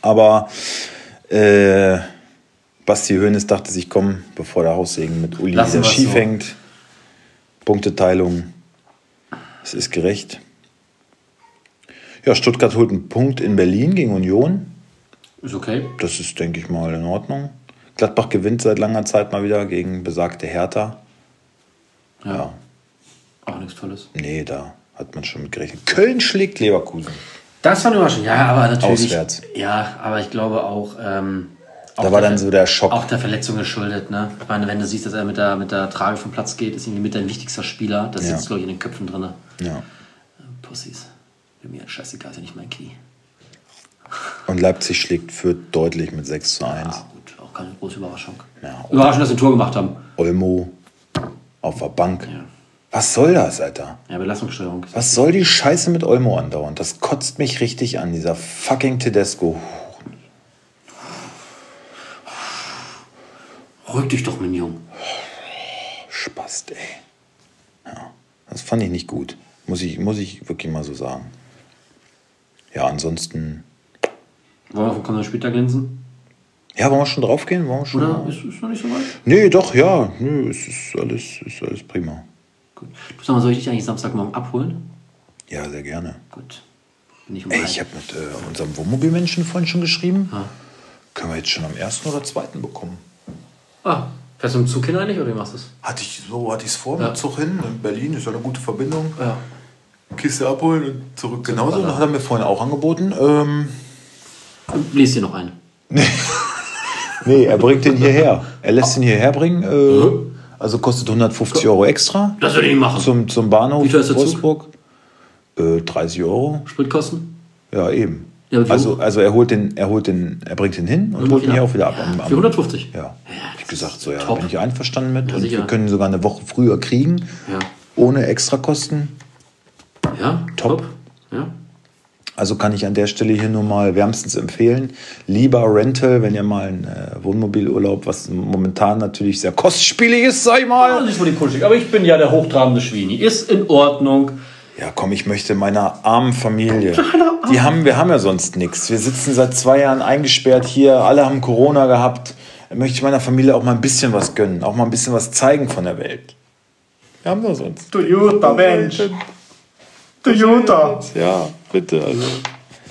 Aber äh, Basti Hoeneß dachte sich, komm, bevor der Haussegen mit Uli wieder schief so. hängt, Punkteteilung, es ist gerecht. Ja, Stuttgart holt einen Punkt in Berlin gegen Union. Ist okay. Das ist, denke ich mal, in Ordnung. Gladbach gewinnt seit langer Zeit mal wieder gegen besagte Hertha. Ja. ja. Auch nichts Tolles. Nee, da hat man schon mit gerechnet. Köln schlägt Leverkusen. Das war eine Überraschung. Ja, aber natürlich. Auswärts. Ja, aber ich glaube auch. Ähm, auch da war dann so der Schock. Auch der Verletzung geschuldet. Ne? Ich meine, wenn du siehst, dass er mit der, mit der Trage vom Platz geht, ist irgendwie mit dein wichtigster Spieler. Das ja. sitzt, glaube ich, in den Köpfen drin. Ja. Pussys. Mir scheißegal, ist ja nicht mein Knie. Und Leipzig schlägt für deutlich mit 6 zu 1. Ja, keine große Überraschung. Ja, Überraschung, dass sie ein Tor gemacht haben. Olmo auf der Bank. Ja. Was soll das, Alter? Ja, Belastungssteuerung. Was soll die Scheiße mit Olmo andauern? Das kotzt mich richtig an, dieser fucking Tedesco. Rück dich doch, mein Junge. Spast, ey. Ja, das fand ich nicht gut. Muss ich, muss ich wirklich mal so sagen. Ja, ansonsten. Wollen wir auf den Spieltag glänzen? Ja, wollen wir schon drauf gehen? Wollen wir schon Oder ist es noch nicht so weit? Nee, doch, ja. Nee, es ist alles, ist alles prima. Gut. Du sag mal, soll ich dich eigentlich Samstagmorgen abholen? Ja, sehr gerne. Gut. Um Ey, ich habe mit äh, unserem Wohnmobilmenschen vorhin schon geschrieben. Ah. Können wir jetzt schon am ersten oder zweiten bekommen. Ah, fährst du im Zug hin eigentlich oder wie machst du es? Hatte ich, so hatte ich es vor, ja. mit Zug hin. In Berlin ist ja eine gute Verbindung. Ja. Kiste abholen und zurück genauso. Das hat er mir vorhin auch angeboten. Ähm, Lies dir noch einen. nee, [LAUGHS] er bringt den hierher. Er lässt ihn hierher bringen. Äh. Also kostet 150 Euro extra. Das würde ich machen. Zum, zum Bahnhof Wie teuer ist der Wolfsburg. Äh, 30 Euro. Spritkosten? Ja, eben. Ja, also, also er holt den, er holt den, er bringt den hin und, und holt ihn hier auch wieder ab. Am, am, 450? Ja. ja ich gesagt, so ja, top. bin ich einverstanden mit. Ja, und wir können ihn sogar eine Woche früher kriegen. Ja. Ohne Extrakosten. Ja, top. top. Ja. Also kann ich an der Stelle hier nur mal wärmstens empfehlen. Lieber Rental, wenn ihr mal einen äh, Wohnmobilurlaub, was momentan natürlich sehr kostspielig ist, sag ich mal. Ja, nicht die kuschelig, aber ich bin ja der hochtrabende Schwini. Ist in Ordnung. Ja, komm, ich möchte meiner armen Familie. Die haben, wir haben ja sonst nichts. Wir sitzen seit zwei Jahren eingesperrt hier. Alle haben Corona gehabt. Möchte ich meiner Familie auch mal ein bisschen was gönnen, auch mal ein bisschen was zeigen von der Welt. Wir haben doch sonst. Toyota, Mensch. Toyota. Ja, bitte. Also.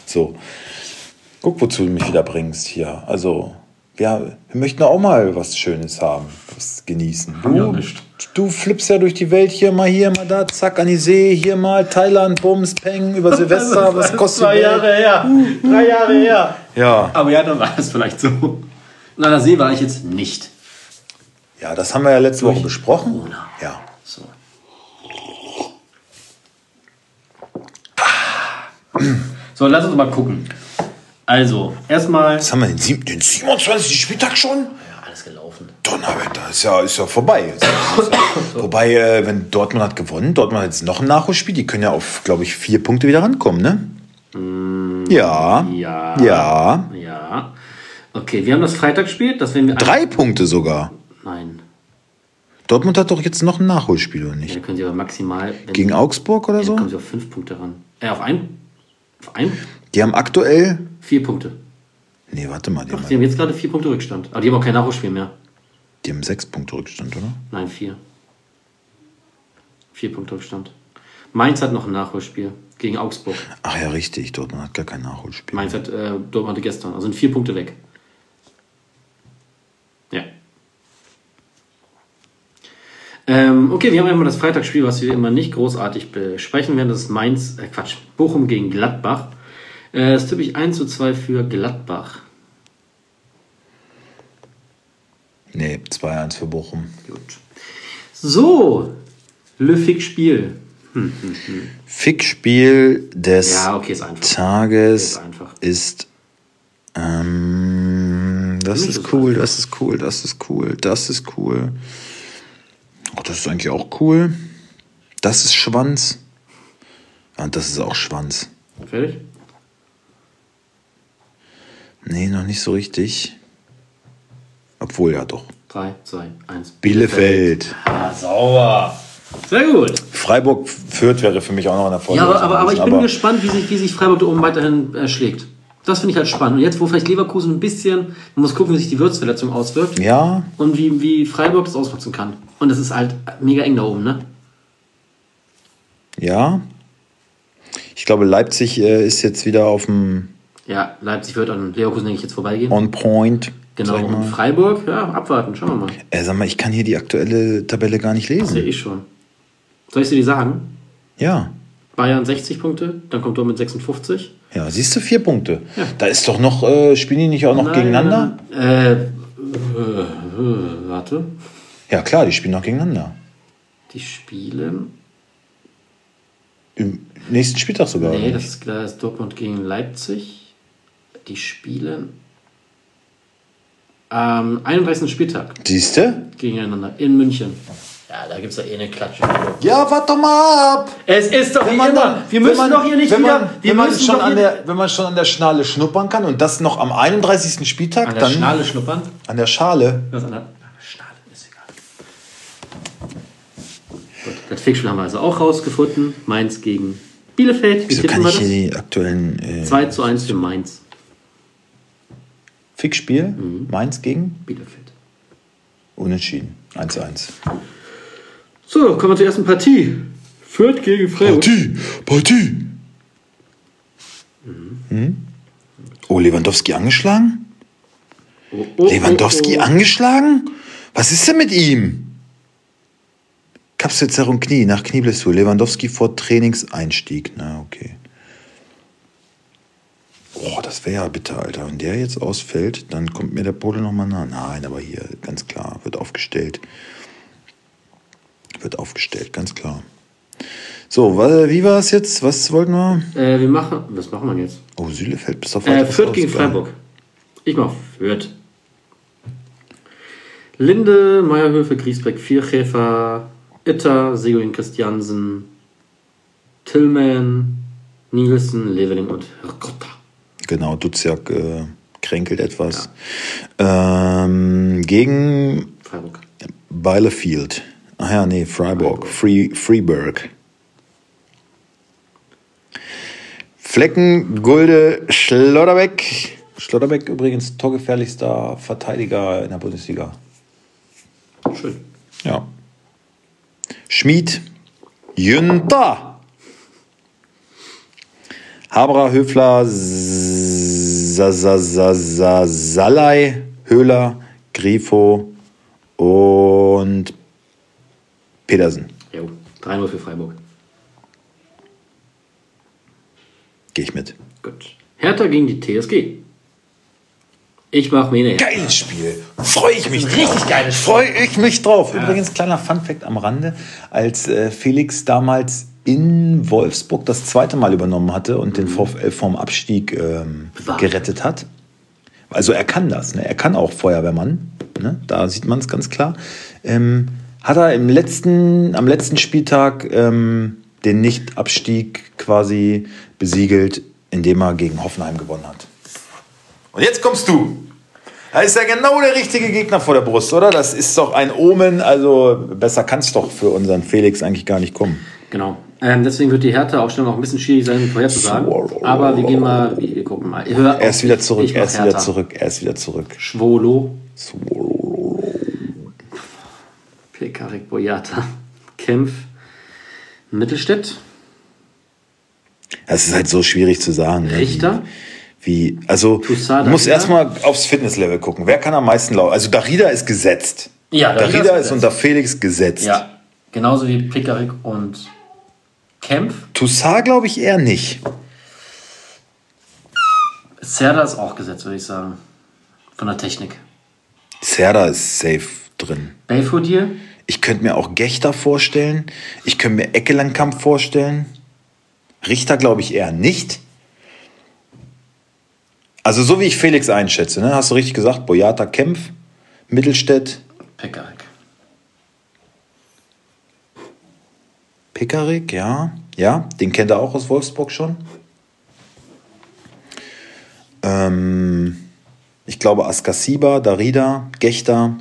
So. Guck, wozu du mich wieder bringst hier. Also, ja, wir möchten auch mal was Schönes haben, was genießen. Du, ja nicht. du flippst ja durch die Welt hier mal hier, mal da, zack, an die See, hier mal Thailand, Bums, Peng, über [LAUGHS] Silvester, was kostet Zwei Jahre her, uh, drei Jahre her. Ja. Aber ja, dann war es vielleicht so. Na, der See war ich jetzt nicht. Ja, das haben wir ja letzte Woche besprochen. Corona. Ja. So. So, lass uns mal gucken. Also, erstmal. Was haben wir den, den 27. Spieltag schon? Ja, alles gelaufen. Donnerwetter, ist ja, ist ja vorbei. Ist ja, ist ja. Wobei, äh, wenn Dortmund hat gewonnen, Dortmund hat jetzt noch ein Nachholspiel, die können ja auf, glaube ich, vier Punkte wieder rankommen, ne? Mm, ja. Ja. Ja. Ja. Okay, wir haben das Freitagsspiel, das werden wir. Drei Punkte sogar. Nein. Dortmund hat doch jetzt noch ein Nachholspiel, oder nicht? Ja, können sie aber maximal. Gegen Augsburg oder ja, so? Kommen sie auf fünf Punkte ran. Äh, auf ein. Ein? Die haben aktuell. Vier Punkte. Nee, warte mal. Die, Doch, haben, die haben jetzt gerade vier Punkte Rückstand. Aber die haben auch kein Nachholspiel mehr. Die haben sechs Punkte Rückstand, oder? Nein, vier. Vier Punkte Rückstand. Mainz hat noch ein Nachholspiel gegen Augsburg. Ach ja, richtig. Dortmund hat gar kein Nachholspiel. Mainz hat äh, Dortmund hatte gestern. Also sind vier Punkte weg. Ja. Ähm, okay, wir haben immer das Freitagsspiel, was wir immer nicht großartig besprechen werden. Das ist Mainz, äh Quatsch, Bochum gegen Gladbach. Äh, das tippe ich 1 zu 2 für Gladbach. Nee, 2-1 für Bochum. Gut. So, Le Fick-Spiel. Hm, hm, hm. Fick-Spiel des ja, okay, Tages ist, ist ähm, das ist cool, das ist cool, das ist cool, das ist cool. Oh, das ist eigentlich auch cool. Das ist Schwanz. Und das ist auch Schwanz. Fertig? Nee, noch nicht so richtig. Obwohl, ja doch. 3, 2, 1. Bielefeld. Ah, sauber. Sehr gut. Freiburg Fürth wäre für mich auch noch ein Erfolg. Ja, aber, aber, aber ich bin aber gespannt, wie sich, wie sich Freiburg da oben weiterhin erschlägt. Das finde ich halt spannend. Und jetzt, wo vielleicht Leverkusen ein bisschen, man muss gucken, wie sich die Würzverletzung auswirkt. Ja. Und wie, wie Freiburg das ausnutzen kann. Und das ist halt mega eng da oben, ne? Ja. Ich glaube, Leipzig äh, ist jetzt wieder auf dem. Ja, Leipzig wird an Leverkusen, denke ich, jetzt vorbeigehen. On point. Genau, und Freiburg, ja, abwarten, schauen wir mal. Äh, sag mal, ich kann hier die aktuelle Tabelle gar nicht lesen. Das sehe ich schon. Soll ich dir die sagen? Ja. Bayern 60 Punkte, dann kommt Dortmund 56. Ja, siehst du, vier Punkte. Ja. Da ist doch noch, äh, spielen die nicht auch noch Nein, gegeneinander? Äh, äh, warte. Ja, klar, die spielen noch gegeneinander. Die spielen. Im nächsten Spieltag sogar. Nee, das ist, das ist Dortmund gegen Leipzig. Die spielen am 31. Spieltag. Siehst du? Gegeneinander in München. Ja, da gibt es ja eh eine Klatsche. Ja, warte doch mal ab! Es ist doch Wenn wie man immer. dann- wir müssen man- doch hier nicht wenn wieder. Man, wir wenn, man müssen schon doch an hier der, wenn man schon an der Schale schnuppern kann und das noch am 31. Spieltag, an der dann Schale schnuppern. an der Schale. Was an der Schale ist egal. Gut, das Fixspiel haben wir also auch rausgefunden. Mainz gegen Bielefeld. Wie Wieso kann wir ich hier das? die aktuellen äh, 2 zu 1 für Mainz. Fixspiel? Mhm. Mainz gegen? Bielefeld. Unentschieden. 1-1. So, kommen wir zur ersten Partie. Fürth gegen Freiburg. Partie! Partie! Hm? Oh, Lewandowski angeschlagen? Oh, oh, Lewandowski oh, oh. angeschlagen? Was ist denn mit ihm? Kapselzerrung Knie, nach Knieblessur. Lewandowski vor Trainingseinstieg. Na, okay. Oh, das wäre ja bitter, Alter. Wenn der jetzt ausfällt, dann kommt mir der Pole nochmal nah. Nein, aber hier, ganz klar, wird aufgestellt. Wird aufgestellt, ganz klar. So, wie war es jetzt? Was wollten wir? Äh, wir machen. Was machen wir jetzt? Oh, Sühlefeld bis auf Äh, Fürth gegen. Freiburg. Ich mach Fürth. Linde, Meierhöfe, Griesbeck, Vierkäfer, Itter, Seguin Christiansen, Tillman, Nielsen, Leveling und Ricotta. Genau, Duziak äh, kränkelt etwas. Ähm, gegen Freiburg. Bielefeld. Ach ja, nee, Freiburg. Free, Freiburg. Flecken, Gulde, Schlotterbeck. Schlotterbeck übrigens torgefährlichster Verteidiger in der Bundesliga. Schön. Ja. Schmied, Jünter. Haberer, Höfler, Sa- Sa- Sa- Sa- Salai, Höhler, Grifo und Petersen. Jo, 3-0 für Freiburg. Gehe ich mit. Gut. Hertha gegen die TSG. Ich mach Mene. Geiles Spiel. Freue ich mich Richtig drauf. geiles Spiel. Freue ich mich drauf. Übrigens, kleiner Funfact am Rande. Als äh, Felix damals in Wolfsburg das zweite Mal übernommen hatte und den VfL vom Abstieg ähm, gerettet hat. Also er kann das. Ne? Er kann auch Feuerwehrmann. Ne? Da sieht man es ganz klar. Ähm, hat er im letzten, am letzten Spieltag ähm, den Nichtabstieg quasi besiegelt, indem er gegen Hoffenheim gewonnen hat. Und jetzt kommst du. Da ist ja genau der richtige Gegner vor der Brust, oder? Das ist doch ein Omen. Also besser kann es doch für unseren Felix eigentlich gar nicht kommen. Genau. Ähm, deswegen wird die Härte Aufstellung auch ein bisschen schwierig sein, vorherzusagen. Aber wir gehen mal, wir gucken mal. Hör Er ist wieder zurück, er ist wieder zurück, er ist wieder zurück. Schwolo, Pekarik Boyata, Kempf, Mittelstädt, Es ist halt so schwierig zu sagen. ne? Richter. Wie, also, musst Darida. erstmal aufs Fitnesslevel gucken. Wer kann am meisten laufen? Also, Darida ist gesetzt. Ja, Darida Darida, ist ist, unter Felix gesetzt. Ja, genauso wie Pekarik und Kempf. Toussaint glaube ich eher nicht. Serda ist auch gesetzt, würde ich sagen. Von der Technik. Serda ist safe drin. Belfodil, Ich könnte mir auch Gechter vorstellen. Ich könnte mir Eckelenkamp vorstellen. Richter glaube ich eher nicht. Also so wie ich Felix einschätze, ne? hast du richtig gesagt, Boyata Kempf, Mittelstädt, Pekarik. Pekarik, ja. Ja, den kennt er auch aus Wolfsburg schon. Ähm, ich glaube Askasiba, Darida, Gechter.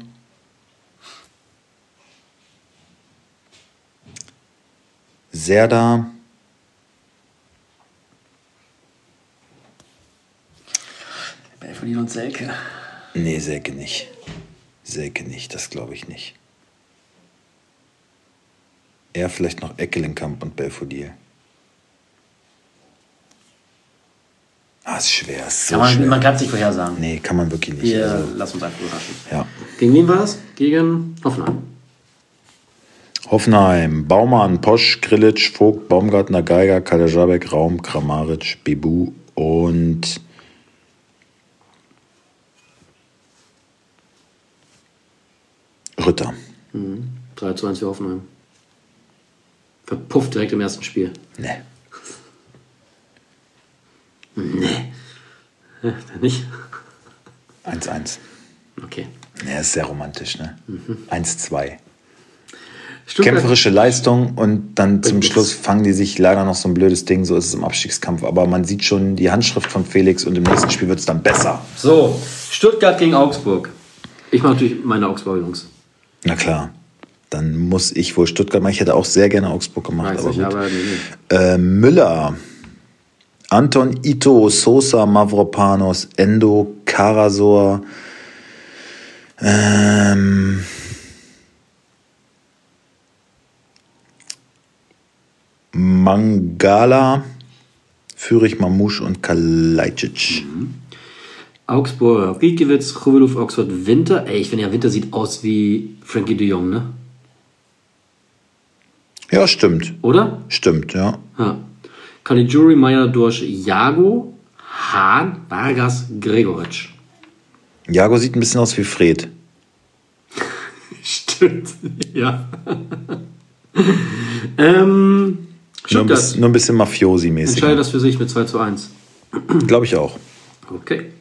Serda. Belfodil und Selke. Nee, Selke nicht. Selke nicht, das glaube ich nicht. Eher vielleicht noch Eckelenkamp und Belfodil. Ah, ist schwer, ist so Kann man, schwer. man kann es nicht vorhersagen. Nee, kann man wirklich nicht. Wir Also, lassen uns einfach überraschen. ja. Gegen wen war es? Gegen Hoffenheim. Hoffenheim, Baumann, Posch, Grillitsch, Vogt, Baumgartner, Geiger, Kalajabek, Raum, Kramaric, Bebu und Rütter. 3 zu 1 für Hoffenheim. Verpufft direkt im ersten Spiel. Nee. Nee. Ja, nicht? 1-1. Okay. Ja, ist sehr romantisch, ne? 1-2. Kämpferische Leistung und dann zum Schluss fangen die sich leider noch so ein blödes Ding, so ist es im Abstiegskampf. Aber man sieht schon die Handschrift von Felix und im nächsten Spiel wird es dann besser. So, Stuttgart gegen Augsburg. Ich mache natürlich meine Augsburger Jungs. Na klar. Dann muss ich wohl Stuttgart machen. Ich hätte auch sehr gerne Augsburg gemacht. Weiß aber ich, Äh, Müller, Anton Ito, Sosa, Mavropanos, Endo, Karasor, ähm, Mangala, Fürich, Mamouche und Kalajdzic. Augsburg, Giedgewitz, Choveluf, Oxford, Winter. Ey, ich finde ja, Winter sieht aus wie Frankie de Jong, ne? Ja, stimmt. Oder? Stimmt, ja. Ja. Caligiuri, Meyer, Dorsch, Jago, Hahn, Vargas, Gregoritsch. Jago sieht ein bisschen aus wie Fred. [LAUGHS] Stimmt, ja. [LAUGHS] ähm, Nur ein, Stuttgart bisschen, nur ein bisschen Mafiosi-mäßig. entscheidet das für sich mit 2 zu 1. [CLEARS THROAT] Glaube ich auch. Okay.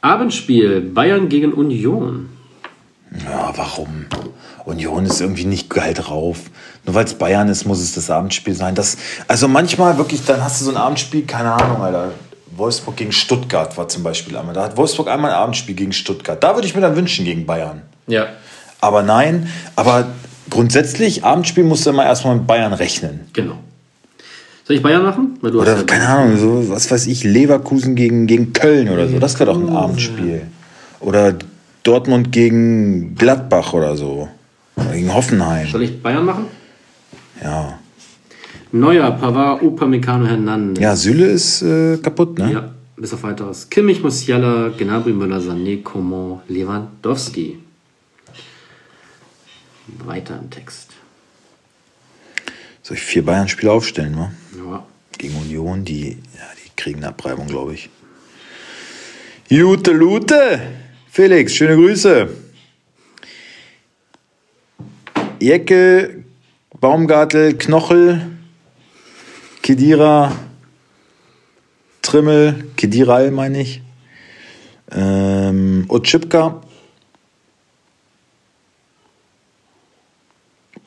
Abendspiel Bayern gegen Union. Ja, warum? Union ist irgendwie nicht geil drauf. Nur weil es Bayern ist, muss es das Abendspiel sein. Das, also manchmal wirklich, dann hast du so ein Abendspiel, keine Ahnung, Alter. Wolfsburg gegen Stuttgart war zum Beispiel einmal. Da hat Wolfsburg einmal ein Abendspiel gegen Stuttgart. Da würde ich mir dann wünschen gegen Bayern. Ja. Aber nein, aber grundsätzlich, Abendspiel musst du immer erstmal mit Bayern rechnen. Genau. Soll ich Bayern machen? Weil du Oder ja keine Ahnung, so was weiß ich, Leverkusen gegen, gegen Köln oder so. Das wäre doch ein Abendspiel. Oder Dortmund gegen Gladbach oder so. Oder gegen Hoffenheim. Soll ich Bayern machen? Ja. Neuer, Pavard, Upamecano, Hernandez. Ja, Süle ist äh, kaputt, ne? Ja, bis auf weiteres. Kimmich, Musiala, Gnabry, Müller, Sané, Coman, Lewandowski. Weiter im Text. Soll ich vier Bayern-Spiele aufstellen, wa? Ja. Gegen Union, die, ja, die kriegen eine Abreibung, glaube ich. Jute Lute! Felix, schöne Grüße. Jecke, Baumgartel, Knochel, Kedira, Trimmel, Kediral meine ich, ähm, Otschipka,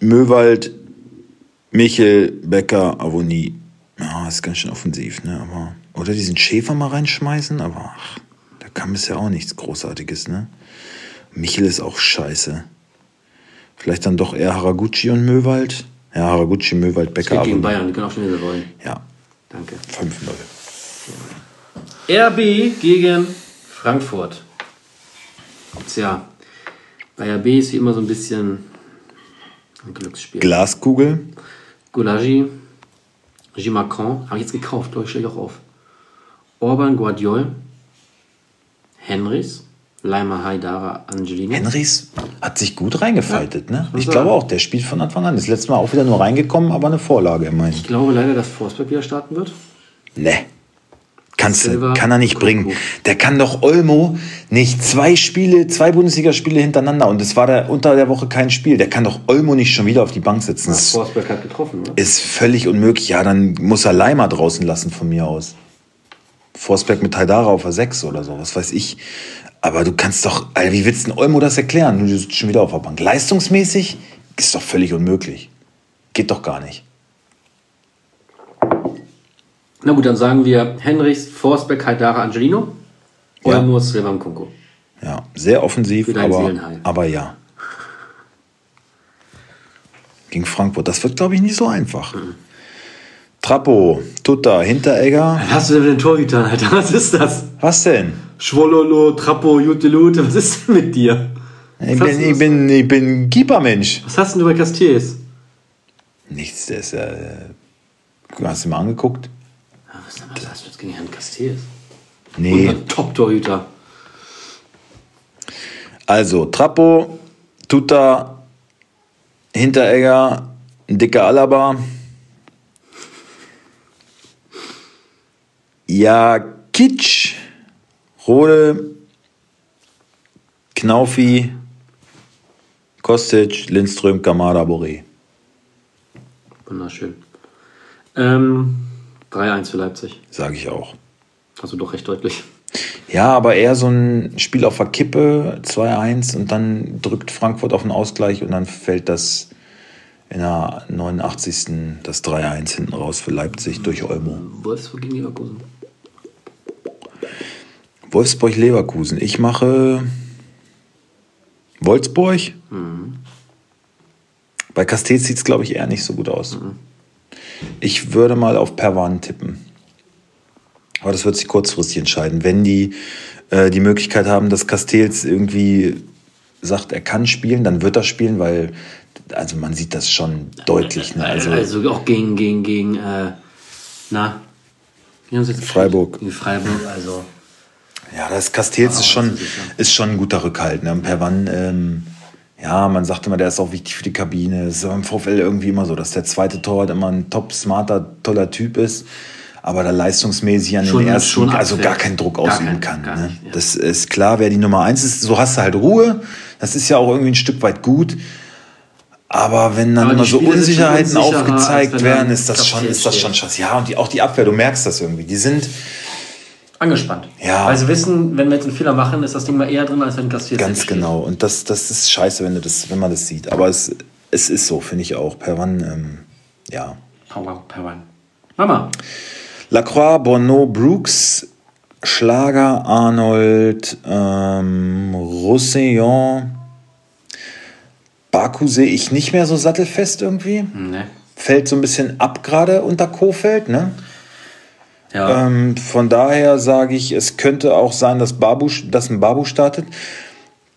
Möwald, Michel, Becker, Avoni. Ja, ist ganz schön offensiv, ne? Aber, oder diesen Schäfer mal reinschmeißen, aber ach, da kam bisher auch nichts Großartiges, ne? Michel ist auch scheiße. Vielleicht dann doch eher Haraguchi und Möwald. Ja, Haraguchi, Möwald, Es Becker, geht gegen. Bayern, die können auch schon wieder wollen. Ja, Danke. 5-0. RB gegen Frankfurt. Tja, bei RB ist wie immer so ein bisschen ein Glücksspiel. Glaskugel. Goulagi, J. Macron, habe ich jetzt gekauft, glaube ich, stelle ich auch auf. Orban, Guardiol, Henrys, Leimer, Haidara, Angelino. Henrys hat sich gut reingefaltet, ne? muss Ich man glaube sagen. auch, der spielt von Anfang an. Das letzte Mal auch wieder nur reingekommen, aber eine Vorlage immerhin. Ich glaube leider, dass Forsberg wieder starten wird. Ne. Kannst kann er nicht bringen. Der kann doch Olmo nicht zwei Spiele, zwei Bundesligaspiele hintereinander und es war da unter der Woche kein Spiel. Der kann doch Olmo nicht schon wieder auf die Bank setzen. Das Forsberg hat getroffen, oder? ist völlig unmöglich. Ja, dann muss er Leimer draußen lassen von mir aus. Forsberg mit Haidara auf der 6 oder so, was weiß ich. Aber du kannst doch, Alter, wie willst du denn Olmo das erklären? Du sitzt schon wieder auf der Bank. Leistungsmäßig ist doch völlig unmöglich. Geht doch gar nicht. Na gut, dann sagen wir Henrichs, Forsberg, Haidara, Angelino. Ja. Olmo, Srevan Kunko. Ja, sehr offensiv, aber, aber ja. Gegen Frankfurt. Das wird, glaube ich, nicht so einfach. Mhm. Trappo, Tutta, Hinteregger. Was hast du denn mit den Torhütern, Alter? Was ist das? Was denn? Schwololo, Trappo, Jutelute, was ist denn mit dir? Ich Was bin, du- ich bin, ich bin Keepermensch. Was hast denn du bei Castells? Nichts, der ist ja. äh, Hast du mal angeguckt? Was, hast du jetzt gegen Herrn Castells? Nee. Top-Torhüter. Also, Trappo, Tutta, Hinteregger, ein dicker Alaba. Ja, Kitsch, Rode, Knaufi, Kostic, Lindström, Kamada, Boré. Wunderschön. Ähm, 3-1 für Leipzig. Sage ich auch. Also doch recht deutlich. Ja, aber eher so ein Spiel auf der Kippe, 2-1 und dann drückt Frankfurt auf den Ausgleich und dann fällt das in der 89. das 3-1 hinten raus für Leipzig durch Olmo. Wolfsburg gegen Leverkusen. Wolfsburg-Leverkusen. Ich mache Wolfsburg. Mhm. Bei Castells sieht es, glaube ich, eher nicht so gut aus. Ich würde mal auf Perwan tippen. Aber das wird sich kurzfristig entscheiden. Wenn die äh, die Möglichkeit haben, dass Castells irgendwie sagt, er kann spielen, dann wird er spielen, weil also man sieht das schon deutlich. Ne? Also, also auch gegen, gegen, gegen äh, na, Freiburg. Gegen Freiburg, also. Ja, das Castells ist schon, ist schon ein guter Rückhalt. Ne? Per Wann, ähm, ja, man sagt immer, der ist auch wichtig für die Kabine. Es ist im VfL irgendwie immer so, dass der zweite Torwart immer ein top, smarter, toller Typ ist, aber da leistungsmäßig an schon, den ersten, also gar keinen Druck gar ausüben kein, kann. Ne? Nicht, ja. Das ist klar, wer die Nummer eins ist, so hast du halt Ruhe. Das ist ja auch irgendwie ein Stück weit gut. Aber wenn dann Aber immer so Unsicherheiten aufgezeigt werden, ist das schon, ist das schon Schatz. Ja, und die, auch die Abwehr, du merkst das irgendwie. Die sind angespannt. Ja. Weil sie wissen, wenn wir jetzt einen Fehler machen, ist das Ding mal eher drin, als wenn kassiert Ganz genau. Und das, das ist scheiße, wenn, du das, wenn man das sieht. Aber es, es ist so, finde ich auch. Per Wann, ähm, ja. Per Wann. Mama. Lacroix, Bono, Brooks, Schlager, Arnold, ähm, Roussillon. Baku sehe ich nicht mehr so sattelfest irgendwie. Nee. Fällt so ein bisschen ab gerade unter Kofeld, ne? Ja. Ähm, von daher sage ich, es könnte auch sein, dass, Babu, dass ein Babu startet.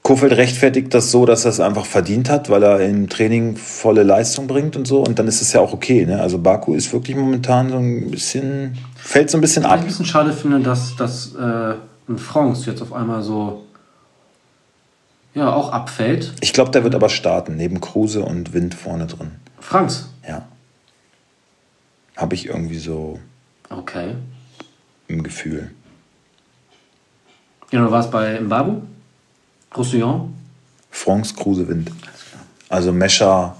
Kofeld rechtfertigt das so, dass er es einfach verdient hat, weil er im Training volle Leistung bringt und so. Und dann ist es ja auch okay. Ne? Also Baku ist wirklich momentan so ein bisschen, fällt so ein bisschen ab. Was ich ein bisschen schade finde, dass, dass äh, ein France jetzt auf einmal so ja, auch abfällt. Ich glaube, der wird aber starten, neben Kruse und Wind vorne drin. Franks? Ja. Habe ich irgendwie so okay. im Gefühl. Ja, du warst bei Mbabu? Roussillon? Franks, Kruse, Wind. Also Mescher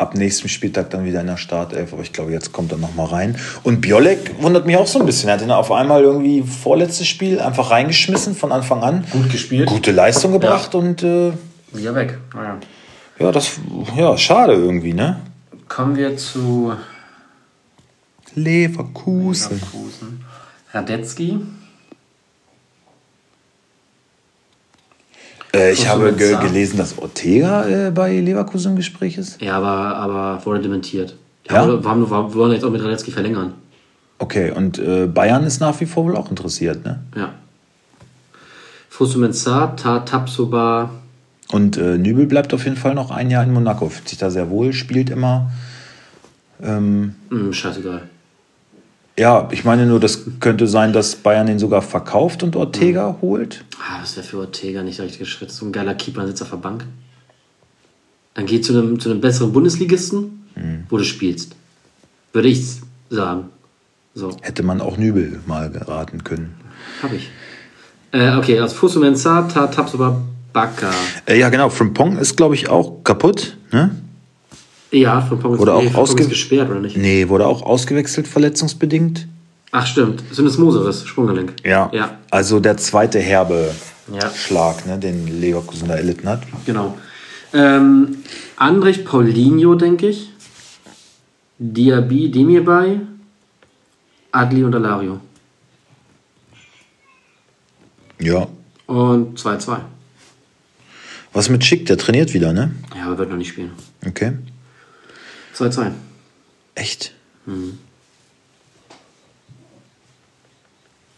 ab nächstem Spieltag dann wieder in der Startelf, aber ich glaube, jetzt kommt er nochmal rein. Und Biolek wundert mich auch so ein bisschen. Er hat ihn auf einmal irgendwie vorletztes Spiel einfach reingeschmissen von Anfang an. Gut gespielt. Gute Leistung gebracht ja. und äh, wieder weg. Naja. Ja, das ja schade irgendwie, ne? Kommen wir zu Leverkusen. Leverkusen. Radetzky. Äh, ich habe ge gelesen, dass Ortega äh, bei Leverkusen im Gespräch ist. Ja, aber, aber wurde dementiert. Ja? Wir, haben, wir wollen jetzt auch mit Radetzky verlängern. Okay, und äh, Bayern ist nach wie vor wohl auch interessiert, ne? Ja. Fusumensar, Tapsoba. Und äh, Nübel bleibt auf jeden Fall noch ein Jahr in Monaco. Fühlt sich da sehr wohl, spielt immer. Ähm, mm, scheißegal. Ja, ich meine nur, das könnte sein, dass Bayern den sogar verkauft und Ortega mhm. holt. Ah, das wäre für Ortega nicht der richtige Schritt. So ein geiler Keeper, sitzt auf der Bank. Dann geh zu einem, zu einem besseren Bundesligisten, mhm. wo du spielst. Würde ich sagen. So. Hätte man auch Nübel mal geraten können. Hab ich. Äh, okay, also Fusu Mensah, Tapsoba, Baka. Äh, ja, genau. Frimpong ist, glaube ich, auch kaputt. Ne? Ja, Frimpong ist, wurde auch ausge gesperrt, oder nicht? Nee, wurde auch ausgewechselt, verletzungsbedingt. Ach, stimmt. Syndesmoseris, Sprunggelenk. Ja. ja. Also der zweite herbe ja. Schlag, ne, den Leverkusen da erlitten hat. Genau. Ähm, Andrich Paulinho, denke ich. Diaby, Demirbay, Adli und Alario. Ja. Und 2-2. Was mit Schick? Der trainiert wieder, ne? Ja, aber wird noch nicht spielen. Okay. 2-2. Echt? Mhm.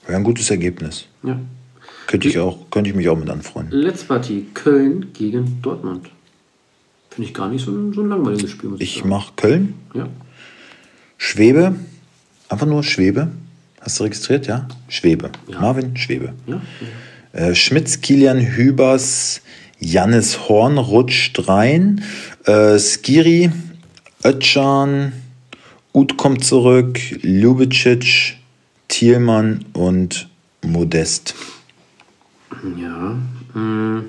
Wäre ein gutes Ergebnis. Ja. Könnte ich, auch, könnte ich mich auch mit anfreunden. Letzte Partie: Köln gegen Dortmund. Finde ich gar nicht so ein, so ein langweiliges Spiel. Ich ich mache Köln. Ja. Schwebe. Einfach nur Schwebe. Hast du registriert, ja? Schwebe. Ja. Marvin Schwebe. Ja. Äh, Schmitz, Kilian, Hübers, Jannis Horn rutscht rein. Äh, Skiri, Ötchan, Ut kommt zurück, Ljubicic, Thielmann und Modest. Ja. Hm.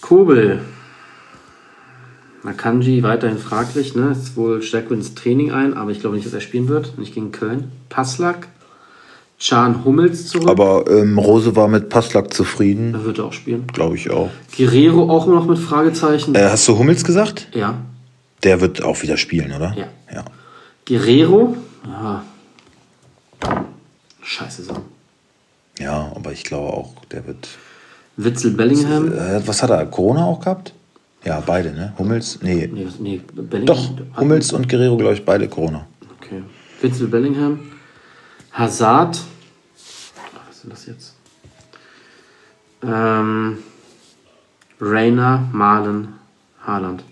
Kobel. Akanji weiterhin fraglich, ne? Ist wohl stärker ins Training ein, aber ich glaube nicht, dass er spielen wird. Nicht gegen Köln. Passlack, Chan Hummels zurück. Aber ähm, Rose war mit Passlack zufrieden. Er wird auch spielen. Glaube ich auch. Guerrero auch immer noch mit Fragezeichen. Äh, hast du Hummels gesagt? Ja. Der wird auch wieder spielen, oder? Ja. ja. Guerrero. Ja. Scheiße Saison. Ja, aber ich glaube auch, der wird. Witzel Bellingham. Äh, was hat er? Corona auch gehabt? Ja, beide, ne? Hummels? Nee. Nee, nee Bellingham. Doch, Hummels und Guerrero, glaube ich, beide Corona. Okay. Witzel Bellingham. Hazard. Was ist denn das jetzt? Ähm, Rainer, Malen, Haaland.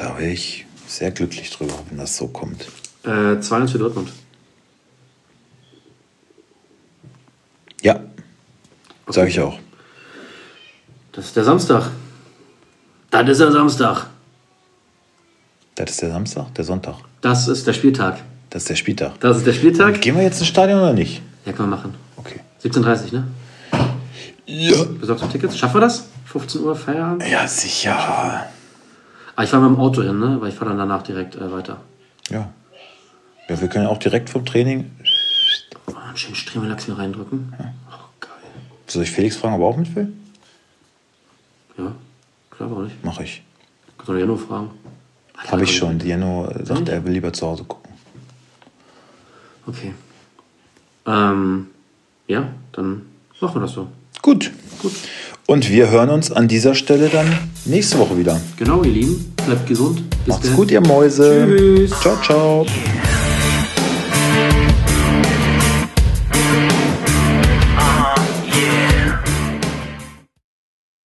Da wäre ich sehr glücklich drüber, wenn das so kommt. Äh, 2 für Dortmund. Ja. Okay. Sag ich auch. Das ist der Samstag. Das ist der Samstag. Das ist der Samstag? Der Sonntag? Das ist der Spieltag. Das ist der Spieltag. Das ist der Spieltag. Gehen wir jetzt ins Stadion oder nicht? Ja, können wir machen. Okay. 17.30 ne? Ja. Besorgst du Tickets? Schaffen wir das? 15 Uhr Feierabend? Ja, sicher. Ah, ich fahre mit dem Auto hin, ne? Aber ich fahre dann danach direkt äh, weiter. Ja. Ja, wir können ja auch direkt vom Training. Oh, einen schönen Stremelachs hier reindrücken. Ja. Oh, geil. Soll ich Felix fragen, ob er auch mit will? Ja, klar, warum nicht? Mach ich. Kannst du Jeno fragen? Habe ich schon. Jeno sagt, er will lieber zu Hause gucken. Okay. Ähm, ja, dann machen wir das so. Gut. Gut. Und wir hören uns an dieser Stelle dann nächste Woche wieder. Genau, ihr Lieben. Bleibt gesund. Bis Macht's dann. gut, ihr Mäuse. Tschüss. Ciao, ciao.